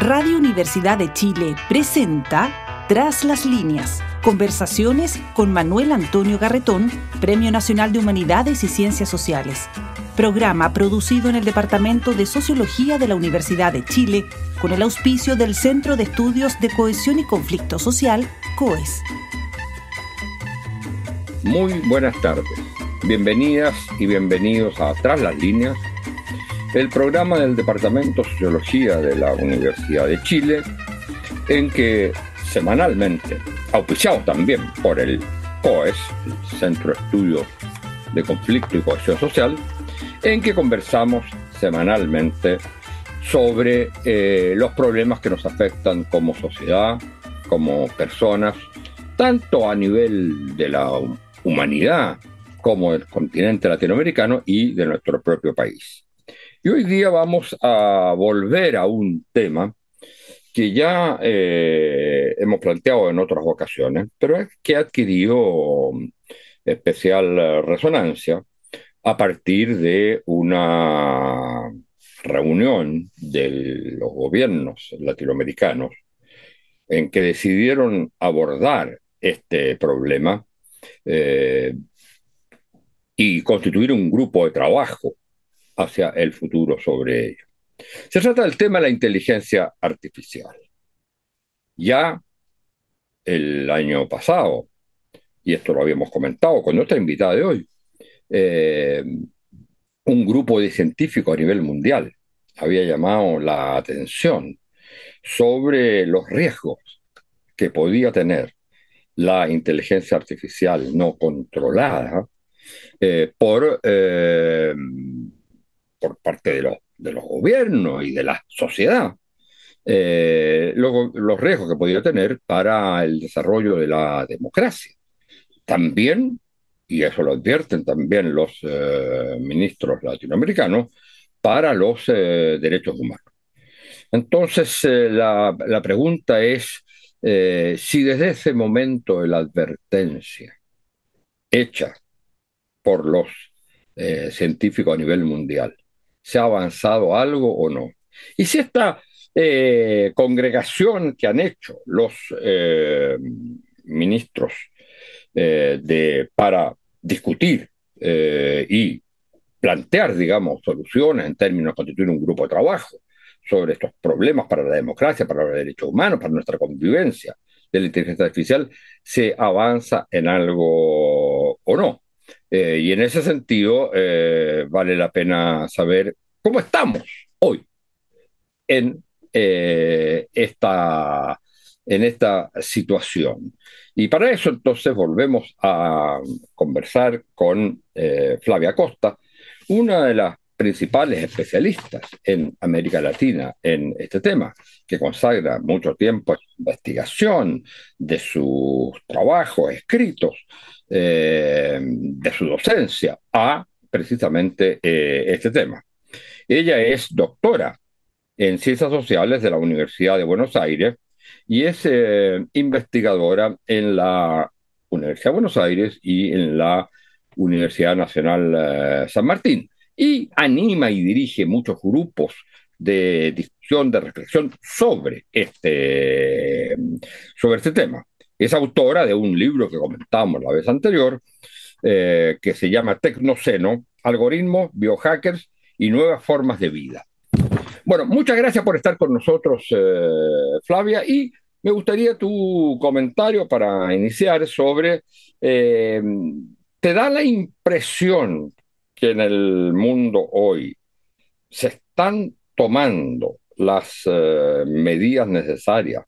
Radio Universidad de Chile presenta Tras las líneas. Conversaciones con Manuel Antonio Garretón, Premio Nacional de Humanidades y Ciencias Sociales. Programa producido en el Departamento de Sociología de la Universidad de Chile con el auspicio del Centro de Estudios de Cohesión y Conflicto Social, COES. Muy buenas tardes. Bienvenidas y bienvenidos a Tras las líneas el programa del Departamento de Sociología de la Universidad de Chile, en que semanalmente, auspiciado también por el COES, el Centro de Estudios de Conflicto y Cohesión Social, en que conversamos semanalmente sobre eh, los problemas que nos afectan como sociedad, como personas, tanto a nivel de la humanidad como del continente latinoamericano y de nuestro propio país. Y hoy día vamos a volver a un tema que ya eh, hemos planteado en otras ocasiones, pero es que ha adquirido especial resonancia a partir de una reunión de los gobiernos latinoamericanos en que decidieron abordar este problema eh, y constituir un grupo de trabajo hacia el futuro sobre ello. Se trata del tema de la inteligencia artificial. Ya el año pasado, y esto lo habíamos comentado con nuestra invitada de hoy, eh, un grupo de científicos a nivel mundial había llamado la atención sobre los riesgos que podía tener la inteligencia artificial no controlada eh, por eh, por parte de los, de los gobiernos y de la sociedad, eh, los riesgos que podría tener para el desarrollo de la democracia. También, y eso lo advierten también los eh, ministros latinoamericanos, para los eh, derechos humanos. Entonces, la, la, pregunta es si desde ese momento la advertencia hecha por los científicos a nivel mundial se ha avanzado algo o no. Y si esta eh, congregación que han hecho los eh, ministros eh, de, para discutir y plantear, digamos, soluciones en términos de constituir un grupo de trabajo sobre estos problemas para la democracia, para los derechos humanos, para nuestra convivencia de la inteligencia artificial, se avanza en algo o no. Eh, y en ese sentido, eh, vale la pena saber cómo estamos hoy en, eh, esta, en esta situación. Y para eso entonces volvemos a conversar con Flavia Costa, una de las principales especialistas en América Latina en este tema, que consagra mucho tiempo en investigación de sus trabajos escritos eh, de su docencia a precisamente eh, este tema. Ella es doctora en Ciencias Sociales de la Universidad de Buenos Aires y es eh, investigadora en la Universidad de Buenos Aires y en la Universidad Nacional San Martín. Y anima y dirige muchos grupos de discusión, de reflexión sobre este, sobre este tema. Es autora de un libro que comentamos la vez anterior, eh, que se llama Tecnoceno, Algoritmos, Biohackers y Nuevas Formas de Vida. Bueno, muchas gracias por estar con nosotros, eh, Flavia, y me gustaría tu comentario para iniciar sobre, eh, ¿te da la impresión que en el mundo hoy se están tomando las medidas necesarias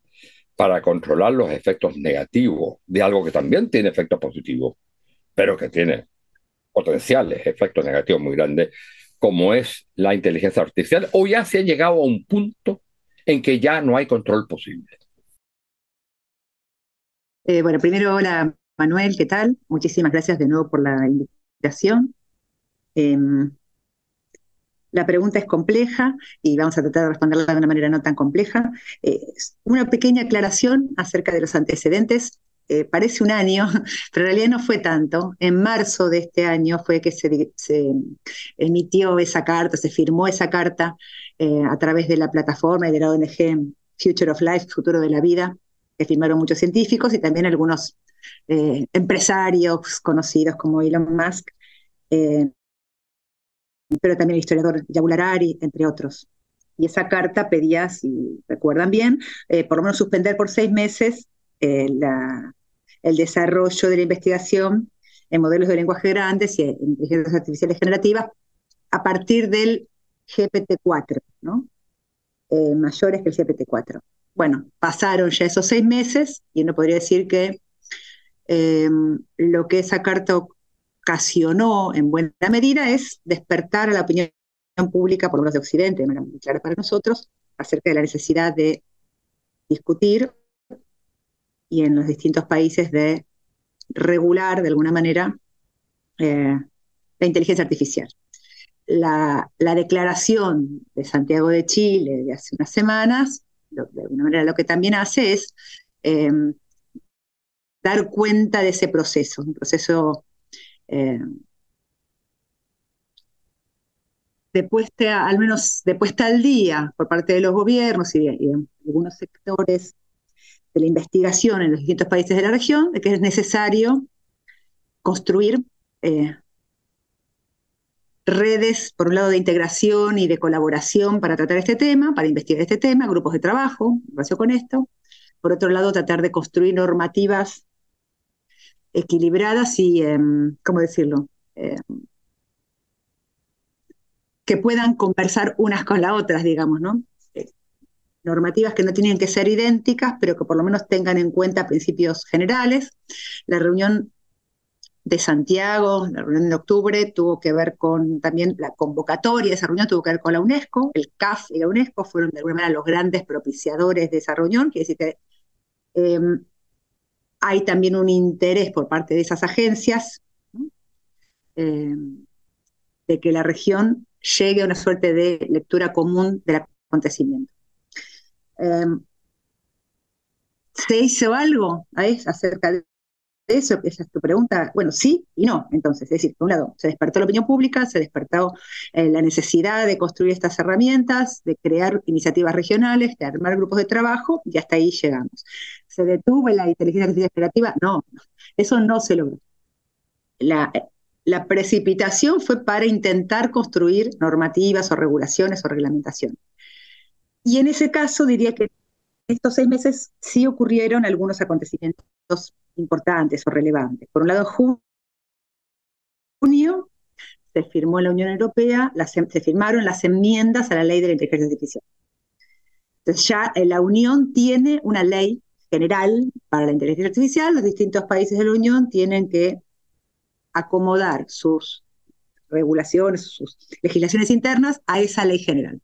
para controlar los efectos negativos de algo que también tiene efectos positivos, pero que tiene potenciales efectos negativos muy grandes, como es la inteligencia artificial, o ya se ha llegado a un punto en que ya no hay control posible. Eh, bueno, primero, hola Manuel, ¿qué tal? Muchísimas gracias de nuevo por la invitación. Em, la pregunta es compleja y vamos a tratar de responderla de una manera no tan compleja. Eh, una pequeña aclaración acerca de los antecedentes. Eh, parece un año, pero en realidad no fue tanto. En marzo de este año fue que se, emitió esa carta, se firmó esa carta eh, a través de la plataforma y de la ONG Future of Life, Futuro de la Vida, que firmaron muchos científicos y también algunos empresarios conocidos como Elon Musk, pero también el historiador Yabularari, entre otros. Y esa carta pedía, si recuerdan bien, eh, por lo menos suspender por seis meses la, el desarrollo de la investigación en modelos de lenguaje grandes y en inteligencias artificiales generativas a partir del GPT-4, ¿no? mayores que el GPT-4. Bueno, pasaron ya esos seis meses y uno podría decir que lo que esa carta ocasionó en buena medida es despertar a la opinión pública, por lo menos de Occidente, de manera muy clara para nosotros, acerca de la necesidad de discutir y en los distintos países de regular de alguna manera eh, la inteligencia artificial. La, declaración de Santiago de Chile de hace unas semanas, de alguna manera lo que también hace es em, dar cuenta de ese proceso, un proceso eh, de puesta, al menos de puesta al día por parte de los gobiernos y de, algunos sectores de la investigación en los distintos países de la región, de que es necesario construir eh, redes, por un lado, de integración y de colaboración para tratar este tema, para investigar este tema, grupos de trabajo en relación con esto. Por otro lado, tratar de construir normativas equilibradas y, em, ¿cómo decirlo? Em, que puedan conversar unas con las otras, digamos, ¿no? Eh, normativas que no tienen que ser idénticas, pero que por lo menos tengan en cuenta principios generales. La reunión de Santiago, la reunión de octubre, tuvo que ver con también la convocatoria de esa reunión, tuvo que ver con la UNESCO, el CAF y la UNESCO fueron de alguna manera los grandes propiciadores de esa reunión, quiere decir que em, hay también un interés por parte de esas agencias eh, de que la región llegue a una suerte de lectura común del acontecimiento. Eh, ¿Se hizo algo acerca de eso? Es tu pregunta. Bueno, sí y no. Entonces, es decir, por un lado, se despertó la opinión pública, se despertó eh, la necesidad de construir estas herramientas, de crear iniciativas regionales, de armar grupos de trabajo, y hasta ahí llegamos. ¿Se detuvo la inteligencia artificial? No, eso no se logró. La, la precipitación fue para intentar construir normativas o regulaciones o reglamentación. Y en ese caso diría que estos seis meses sí ocurrieron algunos acontecimientos importantes o relevantes. Por un lado, en junio se firmó en la Unión Europea, se firmaron las enmiendas a la ley de la inteligencia artificial. Entonces ya eh, la Unión tiene una ley general para la inteligencia artificial, los distintos países de la Unión tienen que acomodar sus regulaciones, sus legislaciones internas a esa ley general.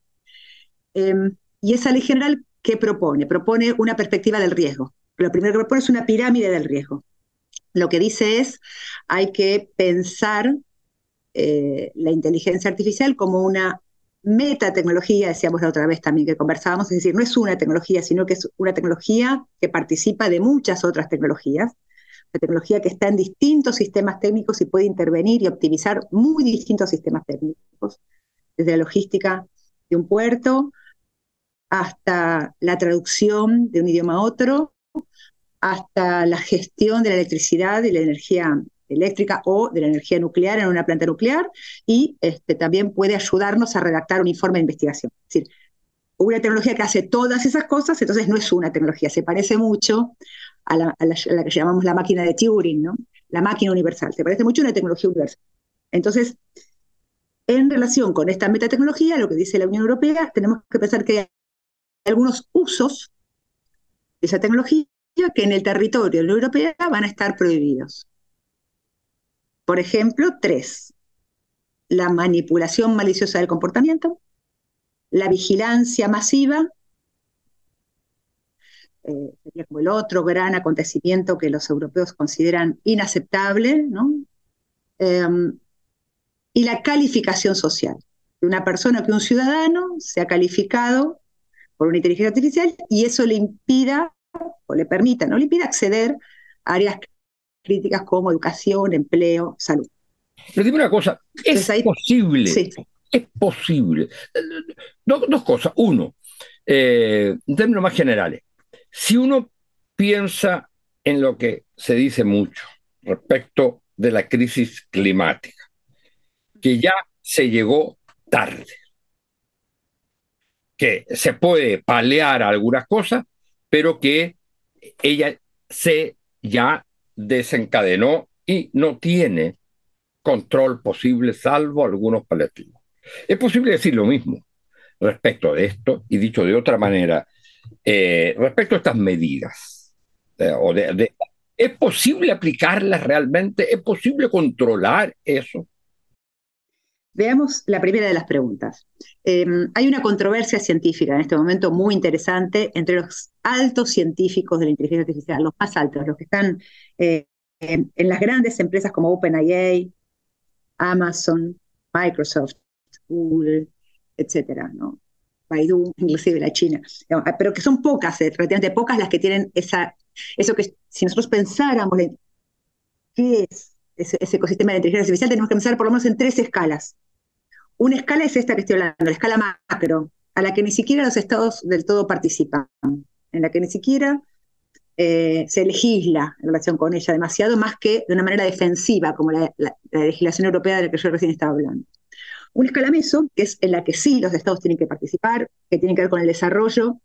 Em, y esa ley general, ¿qué propone? Propone una perspectiva del riesgo. Lo primero que propone es una pirámide del riesgo. Lo que dice es, hay que pensar eh, la inteligencia artificial como una metatecnología, decíamos la otra vez también que conversábamos, es decir, no es una tecnología, sino que es una tecnología que participa de muchas otras tecnologías, una tecnología que está en distintos sistemas técnicos y puede intervenir y optimizar muy distintos sistemas técnicos, desde la logística de un puerto hasta la traducción de un idioma a otro, hasta la gestión de la electricidad y la energía eléctrica o de la energía nuclear en una planta nuclear y este, también puede ayudarnos a redactar un informe de investigación. Es decir, una tecnología que hace todas esas cosas, entonces no es una tecnología, se parece mucho a la, que llamamos la máquina de Turing, ¿no? la máquina universal, se parece mucho a una tecnología universal. Entonces, en relación con esta metatecnología, lo que dice la Unión Europea, tenemos que pensar que hay algunos usos esa tecnología que en el territorio de la Europea van a estar prohibidos. Por ejemplo, tres. La manipulación maliciosa del comportamiento, la vigilancia masiva, eh, sería como el otro gran acontecimiento que los europeos consideran inaceptable, ¿no? Em, y la calificación social. De una persona que un ciudadano se ha calificado por una inteligencia artificial y eso le impida o le permita, no le impida acceder a áreas críticas como educación, empleo, salud. Pero dime una cosa, ¿es posible? Es posible. dos cosas. Uno, Eh, en términos más generales, si uno piensa en lo que se dice mucho respecto de la crisis climática, que ya se llegó tarde, que se puede palear algunas cosas, pero que ella se ya desencadenó y no tiene control posible salvo algunos paliativos. Es posible decir lo mismo respecto de esto y dicho de otra manera, eh, respecto a estas medidas. Eh, ¿Es posible aplicarlas realmente? ¿Es posible controlar eso? Veamos la primera de las preguntas. Em, hay una controversia científica en este momento muy interesante entre los altos científicos de la inteligencia artificial, los más altos, los que están eh, en, las grandes empresas como OpenAI, Amazon, Microsoft, Google, etcétera. Baidu, inclusive la China, pero que son pocas, eh, relativamente pocas las que tienen esa, eso que si nosotros pensáramos en qué es ese ecosistema de inteligencia artificial, tenemos que pensar por lo menos en tres escalas. Una escala es esta que estoy hablando, la escala macro, a la que ni siquiera los estados del todo participan, en la que ni siquiera eh, se legisla en relación con ella demasiado, más que de una manera defensiva, como la, legislación europea de la que yo recién estaba hablando. Una escala meso, que es en la que sí los estados tienen que participar, que tiene que ver con el desarrollo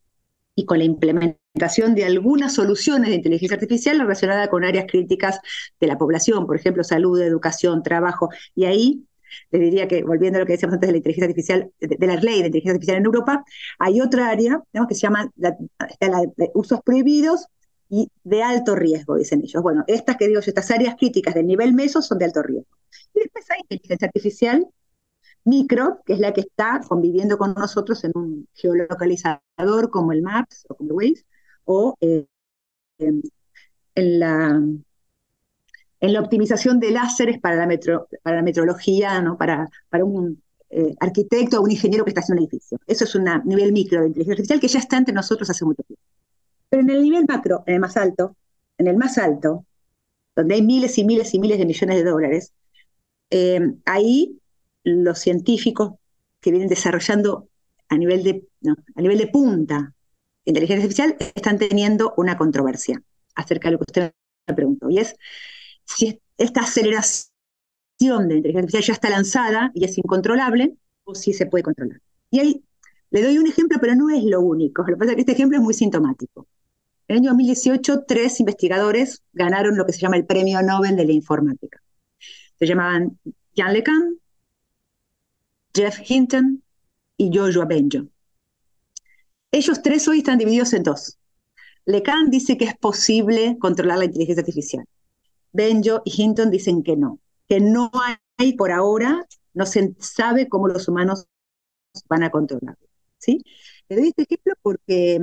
y con la implementación de algunas soluciones de inteligencia artificial relacionadas con áreas críticas de la población, por ejemplo, salud, educación, trabajo, y ahí les diría que, volviendo a lo que decíamos antes de la inteligencia artificial, de, la ley de inteligencia artificial en Europa, hay otra área que se llama la, de usos prohibidos y de alto riesgo, dicen ellos. Bueno, estas que digo, estas áreas críticas del nivel meso son de alto riesgo. Y después hay inteligencia artificial micro, que es la que está conviviendo con nosotros en un geolocalizador como el MAPS o como el Waze, o eh, en la en la optimización de láseres para la, metro, para metrología, ¿no? para, para un eh, arquitecto o un ingeniero que está haciendo un edificio. Eso es un nivel micro de inteligencia artificial que ya está entre nosotros hace mucho tiempo. Pero en el nivel macro, en el más alto, en el más alto, donde hay miles y miles y miles de millones de dólares, eh, ahí los científicos que vienen desarrollando a nivel de, a nivel de punta inteligencia artificial están teniendo una controversia acerca de lo que usted me preguntó. Y es si esta aceleración de inteligencia artificial ya está lanzada y es incontrolable, o si se puede controlar. Y ahí le doy un ejemplo, pero no es lo único. Lo que pasa es que este ejemplo es muy sintomático. En el año 2018, tres investigadores ganaron lo que se llama el Premio Nobel de la Informática. Se llamaban Jan LeCun, Jeff Hinton y Joshua Benjo. Ellos tres hoy están divididos en dos. LeCun dice que es posible controlar la inteligencia artificial. Benjo y Hinton dicen que no, que no hay por ahora, no se sabe cómo los humanos van a controlarlo. ¿sí? Le doy este ejemplo porque,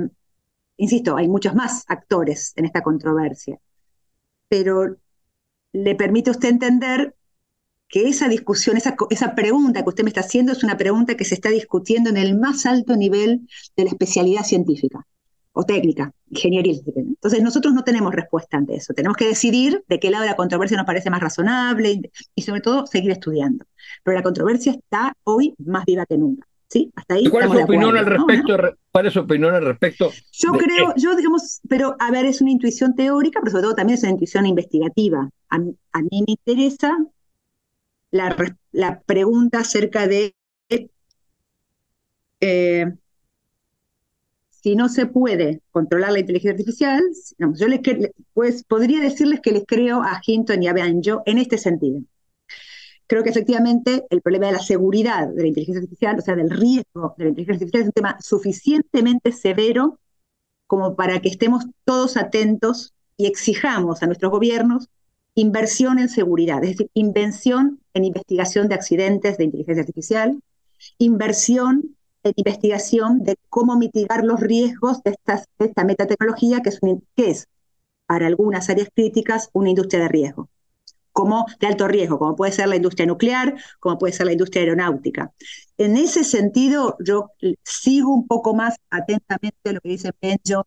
insisto, hay muchos más actores en esta controversia, pero le permite a usted entender que esa discusión, esa, esa pregunta que usted me está haciendo es una pregunta que se está discutiendo en el más alto nivel de la especialidad científica o técnica, ingeniería. Entonces nosotros no tenemos respuesta ante eso. Tenemos que decidir de qué lado de la controversia nos parece más razonable y, sobre todo seguir estudiando. Pero la controversia está hoy más viva que nunca. ¿Sí? Hasta ahí ¿Cuál es su opinión al respecto? ¿Cuál es su opinión al respecto? Yo creo, yo digamos, pero a ver, es una intuición teórica, pero sobre todo también es una intuición investigativa. A, mí me interesa la, la pregunta acerca de eh, si no se puede controlar la inteligencia artificial, yo pues, podría decirles que les creo a Hinton y a Banjo en este sentido. Creo que efectivamente el problema de la seguridad de la inteligencia artificial, o sea, del riesgo de la inteligencia artificial, es un tema suficientemente severo como para que estemos todos atentos y exijamos a nuestros gobiernos inversión en seguridad, es decir, invención en investigación de accidentes de inteligencia artificial, inversión en investigación de cómo mitigar los riesgos de, esta metatecnología, que es, que es para algunas áreas críticas una industria de riesgo, como de alto riesgo, como puede ser la industria nuclear, como puede ser la industria aeronáutica. En ese sentido, yo sigo un poco más atentamente lo que dice Benjo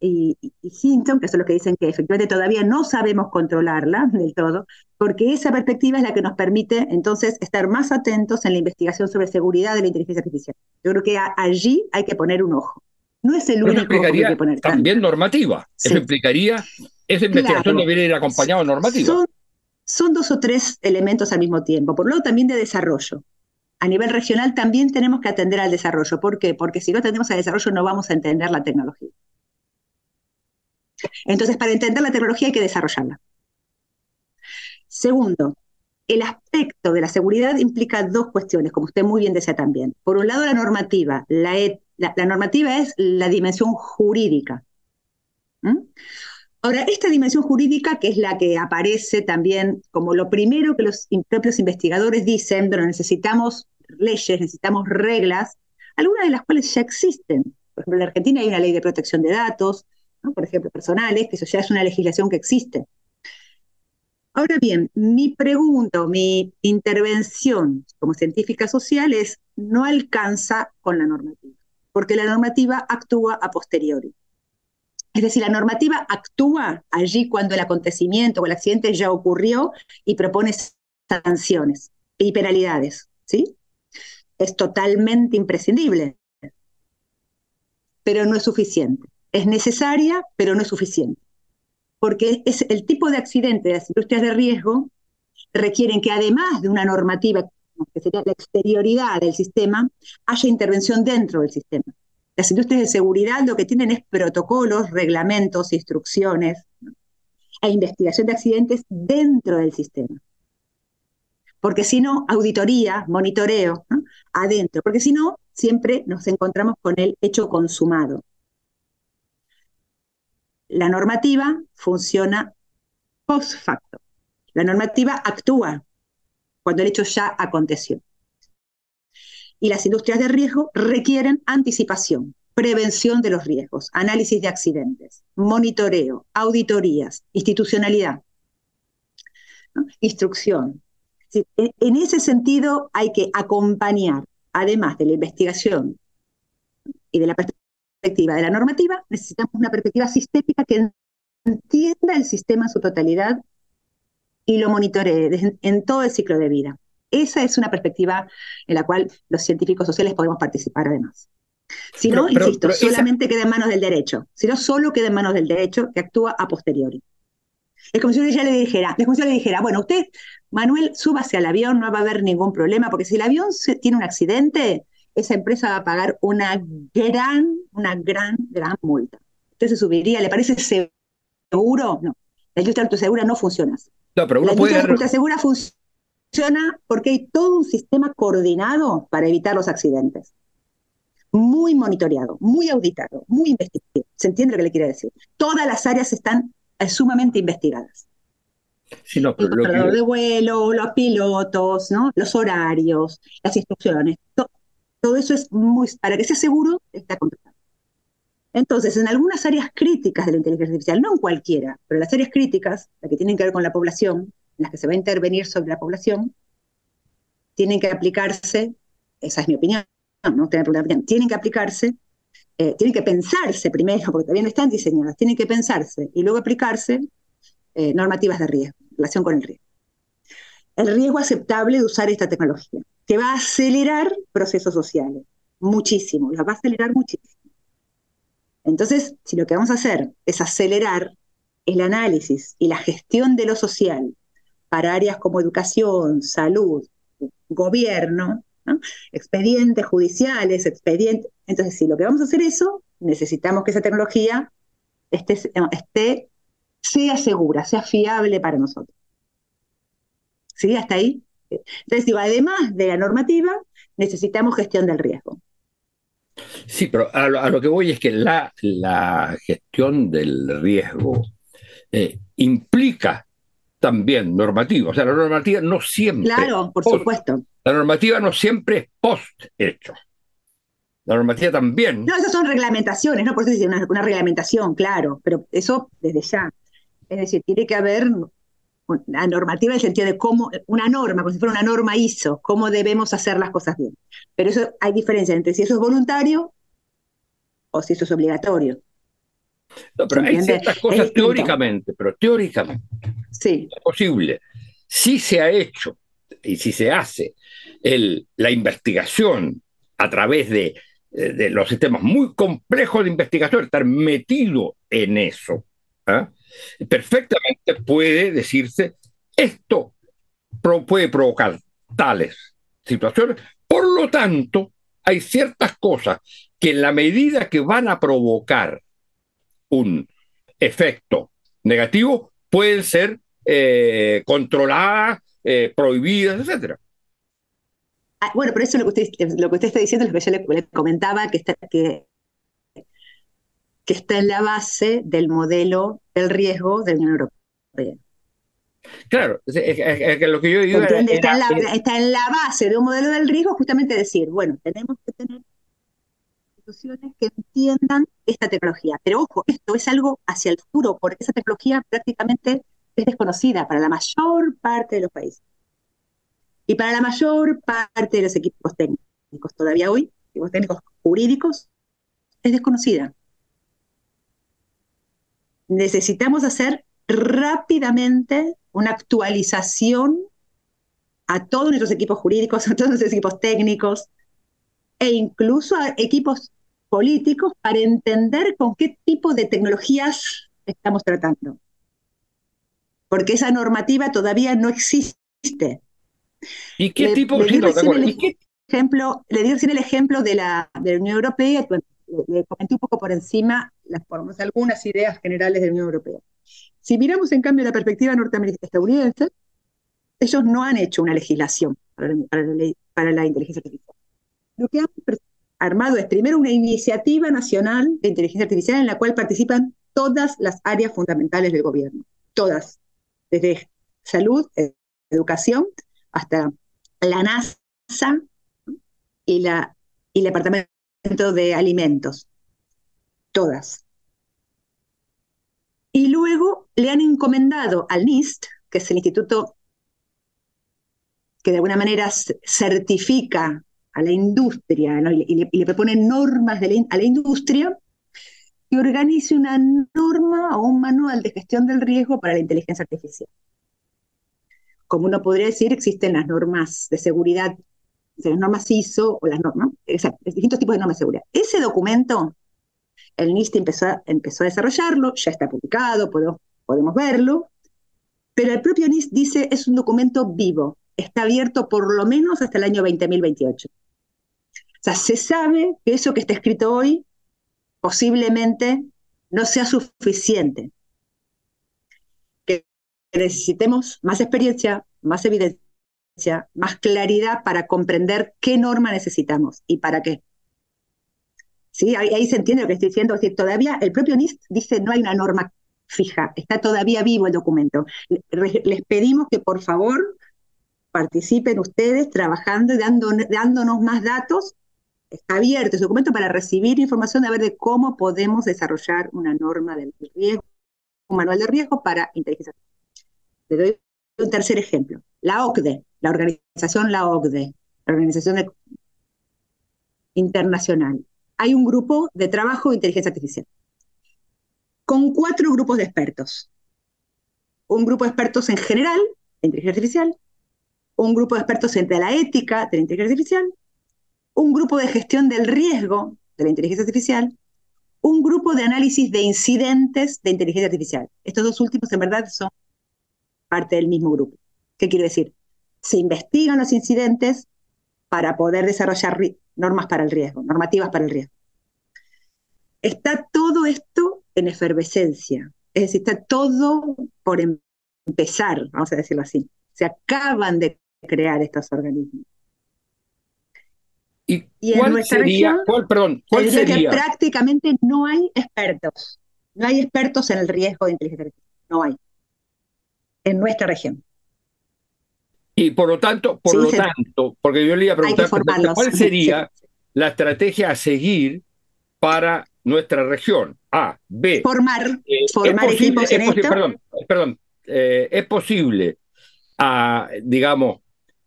y, y, Hinton, que son los que dicen que efectivamente todavía no sabemos controlarla del todo, porque esa perspectiva es la que nos permite entonces estar más atentos en la investigación sobre seguridad de la inteligencia artificial. Yo creo que allí hay que poner un ojo. No es el único que hay que poner. También normativa. Eso implicaría, esa investigación debería ir acompañada de normativa. Son, son dos o tres elementos al mismo tiempo. Por lo lado también de desarrollo. A nivel regional también tenemos que atender al desarrollo. ¿Por qué? Porque si no atendemos al desarrollo no vamos a entender la tecnología. Entonces, para entender la tecnología hay que desarrollarla. Segundo, el aspecto de la seguridad implica dos cuestiones, como usted muy bien decía también. Por un lado, la normativa. La, normativa es la dimensión jurídica. Ahora, esta dimensión jurídica, que es la que aparece también como lo primero que los propios investigadores dicen, necesitamos leyes, necesitamos reglas, algunas de las cuales ya existen. Por ejemplo, en Argentina hay una ley de protección de datos, por ejemplo, personales, que eso ya es una legislación que existe. Ahora bien, mi pregunta, mi intervención como científica social es, no alcanza con la normativa, porque la normativa actúa a posteriori. Es decir, la normativa actúa allí cuando el acontecimiento o el accidente ya ocurrió y propone sanciones y penalidades, ¿sí? Es totalmente imprescindible, pero no es suficiente. Es necesaria, pero no es suficiente porque es el tipo de accidente de las industrias de riesgo requieren que además de una normativa, que sería la exterioridad del sistema, haya intervención dentro del sistema. Las industrias de seguridad lo que tienen es protocolos, reglamentos, instrucciones e investigación de accidentes dentro del sistema. Porque si no, auditoría, monitoreo, adentro. Porque si no, siempre nos encontramos con el hecho consumado la normativa funciona post facto. La normativa actúa cuando el hecho ya aconteció. Y las industrias de riesgo requieren anticipación, prevención de los riesgos, análisis de accidentes, monitoreo, auditorías, institucionalidad, instrucción. En ese sentido hay que acompañar, además de la investigación y de la perspectiva, de la normativa, necesitamos una perspectiva sistémica que entienda el sistema en su totalidad y lo monitoree en todo el ciclo de vida. Esa es una perspectiva en la cual los científicos sociales podemos participar además. Si no, insisto, solamente queda en manos del derecho. Si no, solo queda en manos del derecho que actúa a posteriori. Es como si yo ya le dijera, es como si yo le dijera, bueno, usted, Manuel, súbase al avión, no va a haber ningún problema, porque si el avión tiene un accidente, esa empresa va a pagar una gran, una gran, gran multa. Usted se subiría, ¿le parece seguro? No. La industria segura no funciona así. No, pero uno la puede... industria segura funciona porque hay todo un sistema coordinado para evitar los accidentes. Muy monitoreado, muy auditado, muy investigado. ¿Se entiende lo que le quiere decir? Todas las áreas están eh, sumamente investigadas. Sí, no, pero lo de vuelo, los pilotos, ¿no? los horarios, las instrucciones, todo eso es muy, para que sea seguro, está contratado. Entonces, en algunas áreas críticas de la inteligencia artificial, no en cualquiera, pero las áreas críticas, las que tienen que ver con la población, en las que se va a intervenir sobre la población, tienen que aplicarse, esa es mi opinión, no opinión, tienen que aplicarse, eh, tienen que pensarse primero, porque todavía no están diseñadas, tienen que pensarse y luego aplicarse eh, normativas de riesgo, relación con el riesgo. El riesgo aceptable de usar esta tecnología que va a acelerar procesos sociales, muchísimo, la va a acelerar muchísimo. Entonces, si lo que vamos a hacer es acelerar el análisis y la gestión de lo social para áreas como educación, salud, gobierno, expedientes judiciales, expedientes. Entonces, si lo que vamos a hacer eso, necesitamos que esa tecnología esté, esté, sea segura, sea fiable para nosotros. ¿Sí? ¿Hasta ahí? Entonces, digo, además de la normativa, necesitamos gestión del riesgo. Sí, pero a lo, que voy es que la, gestión del riesgo eh, implica también normativa. O sea, la normativa no siempre. Claro, por supuesto. La normativa no siempre es post-hecho. La normativa también. No, esas son reglamentaciones, ¿no? Por eso dice una, una reglamentación, claro, pero eso desde ya. Es decir, tiene que haber una normativa en el sentido de cómo, una norma, como si fuera una norma ISO, cómo debemos hacer las cosas bien. Pero eso hay diferencia entre si eso es voluntario o si eso es obligatorio. No, pero hay ciertas cosas teóricamente, pero teóricamente sí. es posible. Si se ha hecho y si se hace el, la investigación a través de eh, de los sistemas muy complejos de investigación, estar metido en eso. ¿ah? Perfectamente puede decirse, esto puede provocar tales situaciones, por lo tanto, hay ciertas cosas que en la medida que van a provocar un efecto negativo, pueden ser eh, controladas, eh, prohibidas, etc. Ah, bueno, por eso lo que usted, lo que usted está diciendo es lo que yo le, comentaba, que está, que, que está en la base del modelo del riesgo de la Unión Europea. Claro, es, lo que yo digo está, en la, está en la base de un modelo del riesgo justamente decir, bueno, tenemos que tener instituciones que entiendan esta tecnología. Pero ojo, esto es algo hacia el futuro, porque esa tecnología prácticamente es desconocida para la mayor parte de los países. Y para la mayor parte de los equipos técnicos, todavía hoy, equipos técnicos jurídicos, es desconocida. Necesitamos hacer rápidamente una actualización a todos nuestros equipos jurídicos, a todos nuestros equipos técnicos e incluso a equipos políticos para entender con qué tipo de tecnologías estamos tratando. Porque esa normativa todavía no existe. ¿Y qué tipo de ejemplo, le di recién el ejemplo de la, de la Unión Europea, comenté un poco por encima las, algunas ideas generales de la Unión Europea. Si miramos en cambio la perspectiva norteestadounidense, ellos no han hecho una legislación para, la, para la inteligencia artificial. Lo que han armado es primero una iniciativa nacional de inteligencia artificial en la cual participan todas las áreas fundamentales del gobierno, todas, desde salud, educación, hasta la NASA y, la, y el Departamento de Alimentos, todas. Y luego le han encomendado al NIST, que es el instituto que de alguna manera certifica a la industria y, le, propone normas a la industria, que organice una norma o un manual de gestión del riesgo para la inteligencia artificial. Como uno podría decir, existen las normas de seguridad, las normas ISO o las normas, exacto, distintos tipos de normas de. Ese documento, el NIST empezó a, empezó a desarrollarlo, ya está publicado, podemos, podemos verlo, pero el propio NIST dice es un documento vivo, está abierto por lo menos hasta el año 2028. O sea, se sabe que eso que está escrito hoy posiblemente no sea suficiente necesitemos más experiencia, más evidencia, más claridad para comprender qué norma necesitamos y para qué. ¿Sí? Ahí, se entiende lo que estoy diciendo. Es todavía el propio NIST dice no hay una norma fija, está todavía vivo el documento. Les pedimos que por favor participen ustedes trabajando y dando, dándonos más datos. Está abierto ese documento para recibir información de ver de cómo podemos desarrollar una norma del riesgo, un manual de riesgo para inteligencia. Le doy un tercer ejemplo. La OCDE, la organización La OCDE, la organización internacional. Hay un grupo de trabajo de inteligencia artificial con cuatro grupos de expertos. Un grupo de expertos en general de inteligencia artificial, un grupo de expertos en la ética de la inteligencia artificial, un grupo de gestión del riesgo de la inteligencia artificial, un grupo de análisis de incidentes de inteligencia artificial. Estos dos últimos en verdad son parte del mismo grupo. ¿Qué quiere decir? Se investigan los incidentes para poder desarrollar normas para el riesgo, normativas para el riesgo. Está todo esto en efervescencia, es decir, está todo por em-, empezar, vamos a decirlo así. Se acaban de crear estos organismos. ¿Y, cuál sería, perdón, cuál sería? Que prácticamente no hay expertos. No hay expertos en el riesgo de inteligencia artificial. No hay en nuestra región. Y por lo tanto, por lo tanto, porque yo le iba a preguntar, ¿cuál sería la estrategia a seguir para nuestra región? A, B. Formar, eh, formar equipos en esto. Perdón, perdón eh, es posible, a, digamos,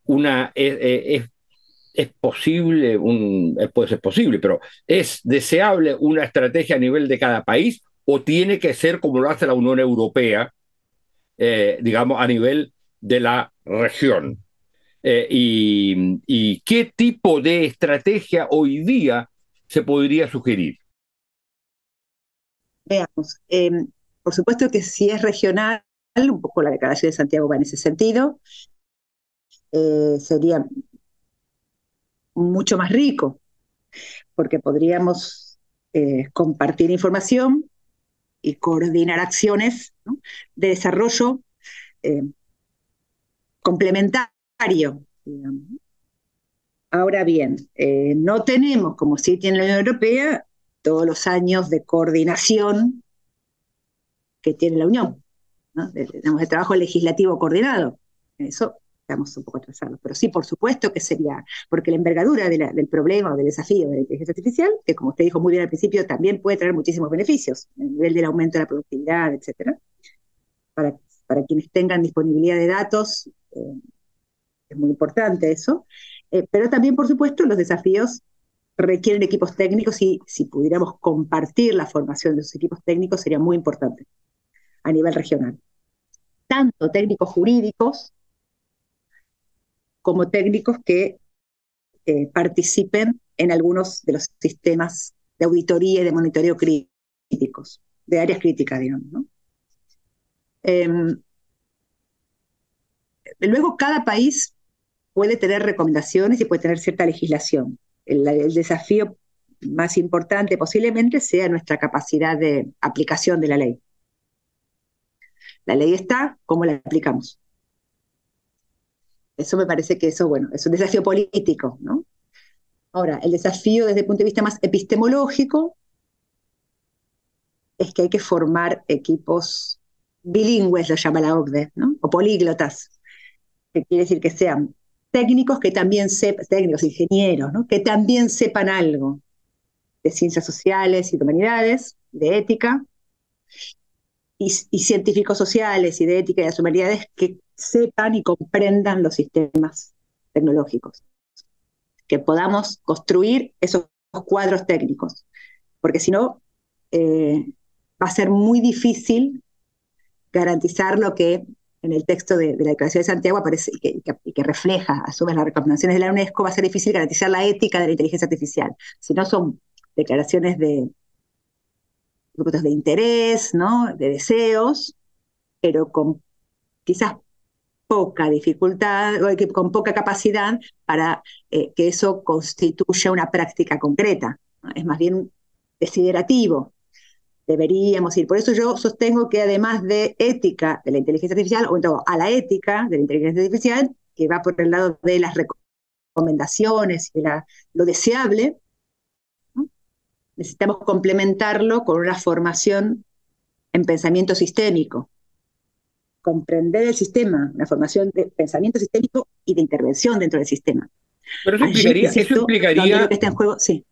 una, es, es posible, un, puede ser posible, pero es deseable una estrategia a nivel de cada país o tiene que ser como lo hace la Unión Europea, eh, digamos, a nivel de la región. Eh, y, qué tipo de estrategia hoy día se podría sugerir? Veamos, em, por supuesto que si es regional, un poco la declaración de Santiago va en ese sentido, eh, sería mucho más rico, porque podríamos eh, compartir información y coordinar acciones de desarrollo eh, complementario. Ahora bien, no tenemos, como sí tiene la Unión Europea, todos los años de coordinación que tiene la Unión, ¿no? de, trabajo legislativo coordinado. Eso estamos un poco atrasados. Pero sí, por supuesto que sería, porque la envergadura del problema o del desafío de la inteligencia artificial, que como usted dijo muy bien al principio, también puede traer muchísimos beneficios, a nivel del aumento de la productividad, etcétera. Para, quienes tengan disponibilidad de datos, eh, es muy importante eso. Eh, pero también, por supuesto, los desafíos requieren equipos técnicos y si pudiéramos compartir la formación de esos equipos técnicos sería muy importante a nivel regional. Tanto técnicos jurídicos como técnicos que eh, participen en algunos de los sistemas de auditoría y de monitoreo críticos, de áreas críticas, digamos. Em, luego, cada país puede tener recomendaciones y puede tener cierta legislación el, desafío más importante posiblemente sea nuestra capacidad de aplicación de la ley. La ley está, ¿cómo la aplicamos? Eso me parece que eso, bueno, es un desafío político, ¿no? Ahora, el desafío desde el punto de vista más epistemológico es que hay que formar equipos bilingües, lo llama la OCDE, ¿no? O políglotas, que quiere decir que sean técnicos que también sepan, técnicos, ingenieros, ¿no? que también sepan algo de ciencias sociales y de humanidades, de ética, y, científicos sociales y de ética y de humanidades que sepan y comprendan los sistemas tecnológicos, que podamos construir esos cuadros técnicos, porque si no, eh, va a ser muy difícil garantizar lo que en el texto de, la Declaración de Santiago aparece y que, refleja, a su vez, las recomendaciones de la UNESCO, va a ser difícil garantizar la ética de la inteligencia artificial. Si no son declaraciones de grupos de interés, ¿no? de deseos, pero con quizás poca dificultad, con poca capacidad para eh, que eso constituya una práctica concreta. Es más bien desiderativo deberíamos ir. Por eso yo sostengo que además de ética de la inteligencia artificial, o todo, a la ética de la inteligencia artificial, que va por el lado de las recomendaciones y la, lo deseable, necesitamos complementarlo con una formación en pensamiento sistémico. Comprender el sistema, una formación de pensamiento sistémico y de intervención dentro del sistema. Pero eso implicaría, eso implicaría, sí.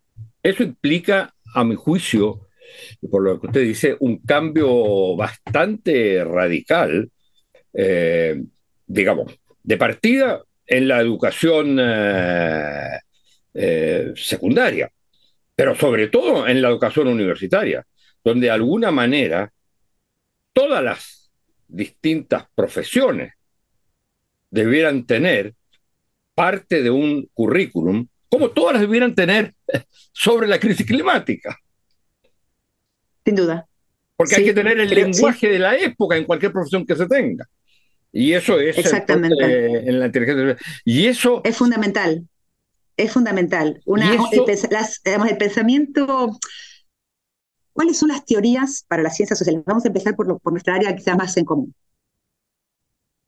eso implica, a mi juicio, por lo que usted dice, un cambio bastante radical, eh, digamos, de partida en la educación eh, eh, secundaria, pero sobre todo en la educación universitaria, donde de alguna manera todas las distintas profesiones debieran tener parte de un currículum, como todas las debieran tener sobre la crisis climática sin duda. Porque hay que tener el lenguaje de la época en cualquier profesión que se tenga. Y eso es Exactamente. en la inteligencia Y eso es fundamental. Es fundamental. Una, el, pensamiento. ¿Cuáles son las teorías para las ciencias sociales? Vamos a empezar por, por nuestra área quizás más en común.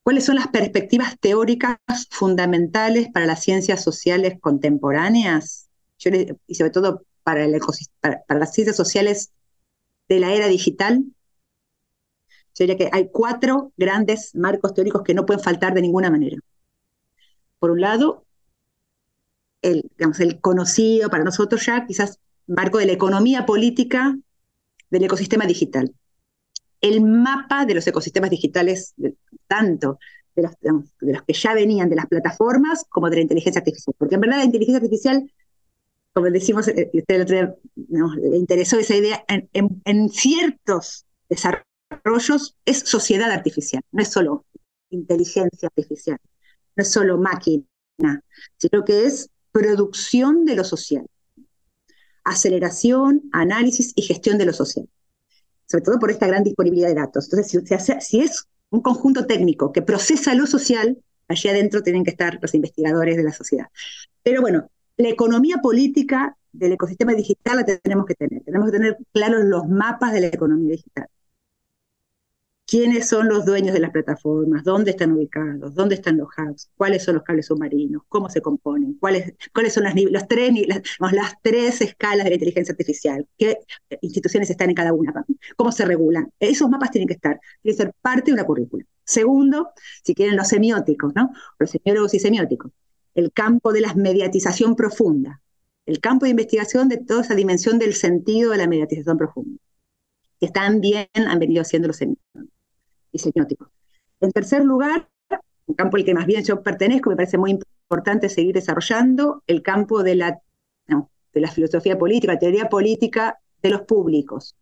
¿Cuáles son las perspectivas teóricas fundamentales para las ciencias sociales contemporáneas? y sobre todo para, el para las ciencias sociales de la era digital, sería que hay cuatro grandes marcos teóricos que no pueden faltar de ninguna manera. Por un lado, el conocido para nosotros ya, quizás, marco de la economía política del ecosistema digital. El mapa de los ecosistemas digitales, tanto de los, de los que ya venían de las plataformas como de la inteligencia artificial. Porque en verdad la inteligencia artificial como decimos, eh, usted el otro día le interesó esa idea, en, ciertos desarrollos es sociedad artificial, no es solo inteligencia artificial, no es solo máquina, sino que es producción de lo social. aceleración, análisis y gestión de lo social. Sobre todo por esta gran disponibilidad de datos. Entonces, si, es un conjunto técnico que procesa lo social, allí adentro tienen que estar los investigadores de la sociedad. Pero bueno, la economía política del ecosistema digital la tenemos que tener. Tenemos que tener claros los mapas de la economía digital. Quiénes son los dueños de las plataformas, dónde están ubicados, dónde están los hubs, cuáles son los cables submarinos, cómo se componen, cuáles, cuáles son las, tres, las tres escalas de la inteligencia artificial, qué instituciones están en cada una, cómo se regulan. Esos mapas tienen que estar, tienen que ser parte de una currícula. Segundo, si quieren los semióticos, ¿no? Los semiólogos y semióticos, el campo de la mediatización profunda, el campo de investigación de toda esa dimensión del sentido de la mediatización profunda, que están bien, han venido haciendo los semiótico. En tercer lugar, un campo al que más bien yo pertenezco, me parece muy importante seguir desarrollando, el campo de la, de la filosofía política, la teoría política de los públicos.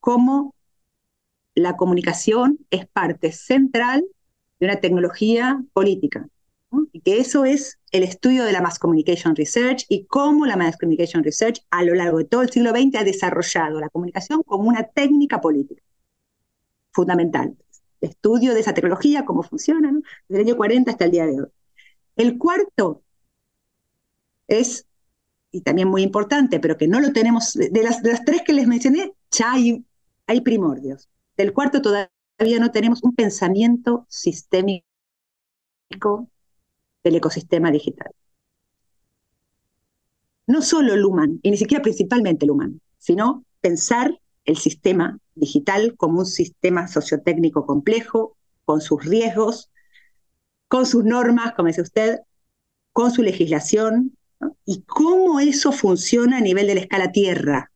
Cómo la comunicación es parte central de una tecnología política. Y que eso es el estudio de la Mass Communication Research y cómo la Mass Communication Research a lo largo de todo el siglo XX ha desarrollado la comunicación como una técnica política fundamental. Estudio de esa tecnología, cómo funciona, desde el año 40 hasta el día de hoy. El cuarto es, y también muy importante, pero que no lo tenemos, de las, tres que les mencioné, hay, hay primordios. Del cuarto todavía no tenemos un pensamiento sistémico del ecosistema digital. No solo el humano, y ni siquiera principalmente el humano, sino pensar el sistema digital como un sistema sociotécnico complejo, con sus riesgos, con sus normas, como dice usted, con su legislación, y cómo eso funciona a nivel de la escala tierra,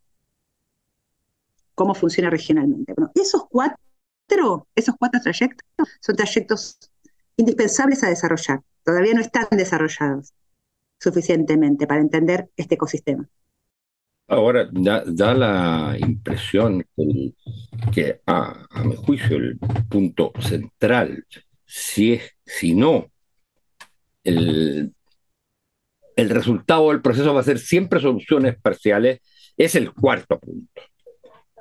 cómo funciona regionalmente. Esos cuatro, esos cuatro trayectos son trayectos indispensables a desarrollar. Todavía no están desarrollados suficientemente para entender este ecosistema. Ahora, da, la impresión que, a, mi juicio, el punto central, si, es, si no, el, el resultado del proceso va a ser siempre soluciones parciales, es el cuarto punto.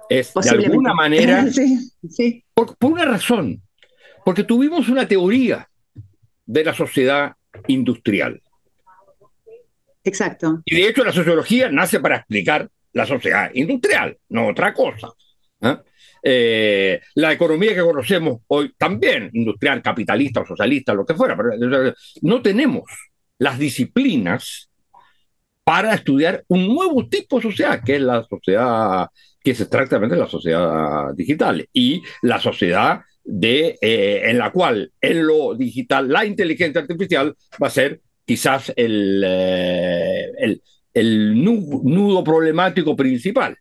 Es de alguna manera, Por, por una razón, porque tuvimos una teoría de la sociedad industrial Exacto. Y de hecho la sociología nace para explicar la sociedad industrial, no otra cosa. ¿ah? Eh, la economía que conocemos hoy también, industrial, capitalista o socialista, lo que fuera, pero no tenemos las disciplinas para estudiar un nuevo tipo de sociedad, que es la sociedad, que es exactamente la sociedad digital y la sociedad de, eh, en la cual en lo digital la inteligencia artificial va a ser quizás el, eh, el, nudo problemático principal.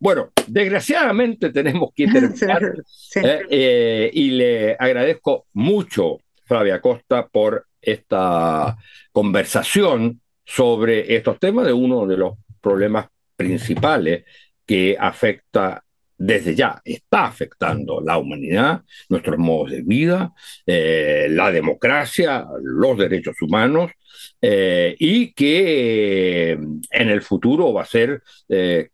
Bueno, desgraciadamente tenemos que terminar eh, eh, y le agradezco mucho, Flavia Costa, por esta conversación sobre estos temas de uno de los problemas principales que afecta desde ya está afectando la humanidad, nuestros modos de vida, eh, la democracia, los derechos humanos, eh, y que eh, en el futuro va a ser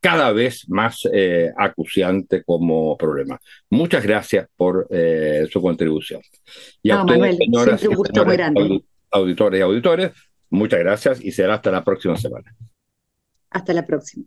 cada vez más acuciante como problema. Muchas gracias por su contribución. Y a todos, señoras y auditores y auditores, muchas gracias y será hasta la próxima semana. Hasta la próxima.